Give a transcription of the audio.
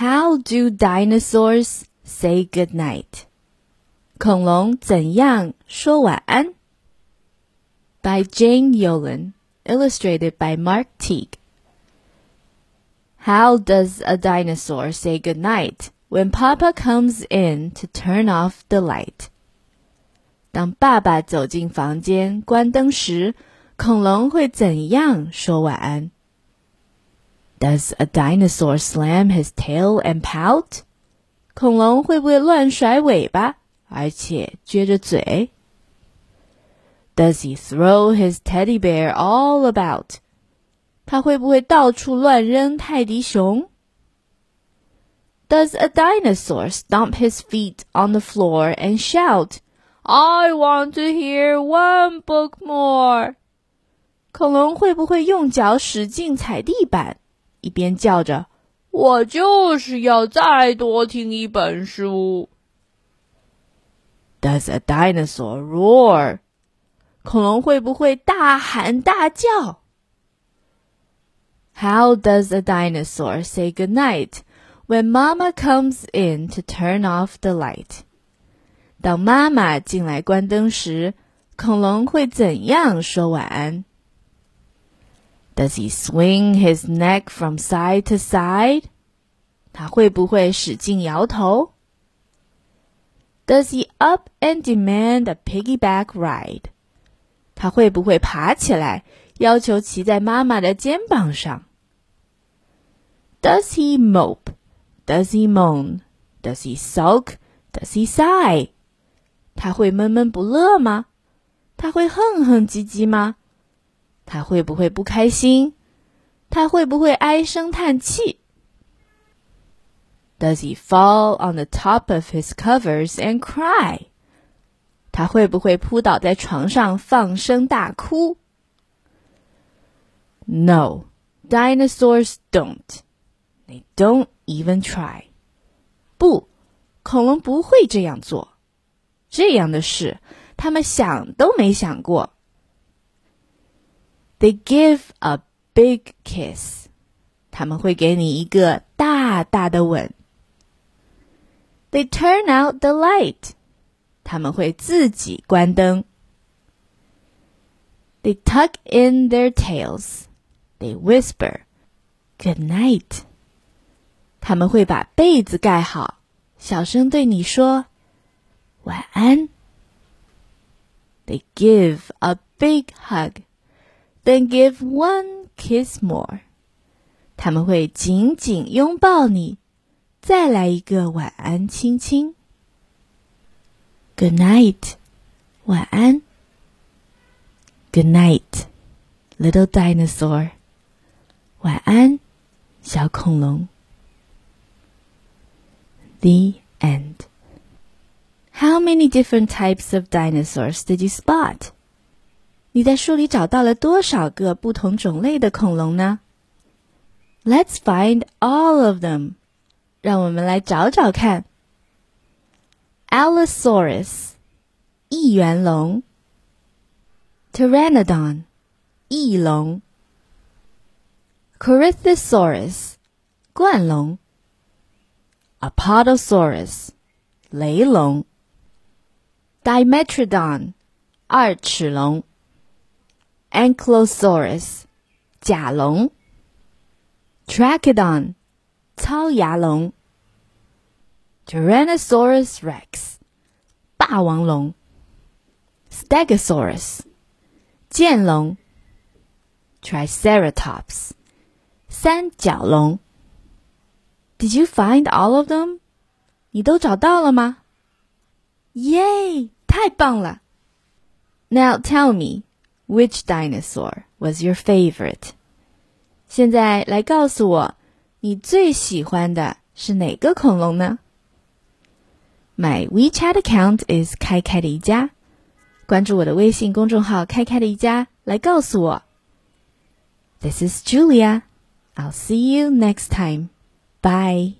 How do dinosaurs say good night? 恐龙怎样说晚安？By Jane Yolen, illustrated by Mark Teague. How does a dinosaur say good night when Papa comes in to turn off the light? 当爸爸走进房间关灯时，恐龙会怎样说晚安 ？Does a dinosaur slam his tail and pout? 恐龙会不会乱甩尾巴？而且撅着嘴。Does he throw his teddy bear all about？他会不会到处乱扔泰迪熊？Does a dinosaur stomp his feet on the floor and shout, "I want to hear one book more"？恐龙会不会用脚使劲踩地板， 一边叫着“我就是要再多听一本书 ”？Does a dinosaur roar？恐龙会不会大喊大叫？How does a dinosaur say goodnight when Mama comes in to turn off the light？当妈妈进来关灯时，恐龙会怎样说晚安 ？Does he swing his neck from side to side？他会不会使劲摇头？does he up and demand a piggyback ride? 他会不会爬起来，要求骑在妈妈的肩膀上？Does he mope? Does he moan? Does he sulk? Does he sigh? 他会闷闷不乐吗？他会哼哼唧唧吗？ 他会不会不开心？他会不会唉声叹气？does he fall on the top of his covers and cry? 他会不会扑倒在床上放声大哭？No, dinosaurs don't. They don't even try. 不，恐龙不会这样做。这样的事，他们想都没想过。 They give a big kiss. 他们会给你一个大大的吻。they turn out the light. 他们会自己关灯。They tuck in their tails. They whisper, "Good night." 他们会把被子盖好，小声对你说晚安。They give a big hug, then give one kiss more. 他们会紧紧拥抱你。再来一个晚安亲亲。Good night，晚安。Good night, little dinosaur。晚安，小恐龙。The end. How many different types of dinosaurs did you spot? 你在书里找到了多少个不同种类的恐龙呢？Let's find all of them. 让我们来找找看。Allosaurus，翼猿龙；Pteranodon，翼龙；Corythosaurus，冠龙；Apatosaurus，雷龙；Dimetrodon，二齿龙 ；Ankylosaurus，甲龙；Trachodon。糙牙龙，Tyrannosaurus Rex，霸王龙；Stegosaurus，剑龙；Triceratops，三角龙。Did you find all of them？你都找到了吗？耶，太棒了！Now tell me, which dinosaur was your favorite？现在来告诉我。你最喜欢的是哪个恐龙呢？My WeChat account is 开开的一家，关注我的微信公众号“开开的一家”来告诉我。This is Julia. I'll see you next time. Bye.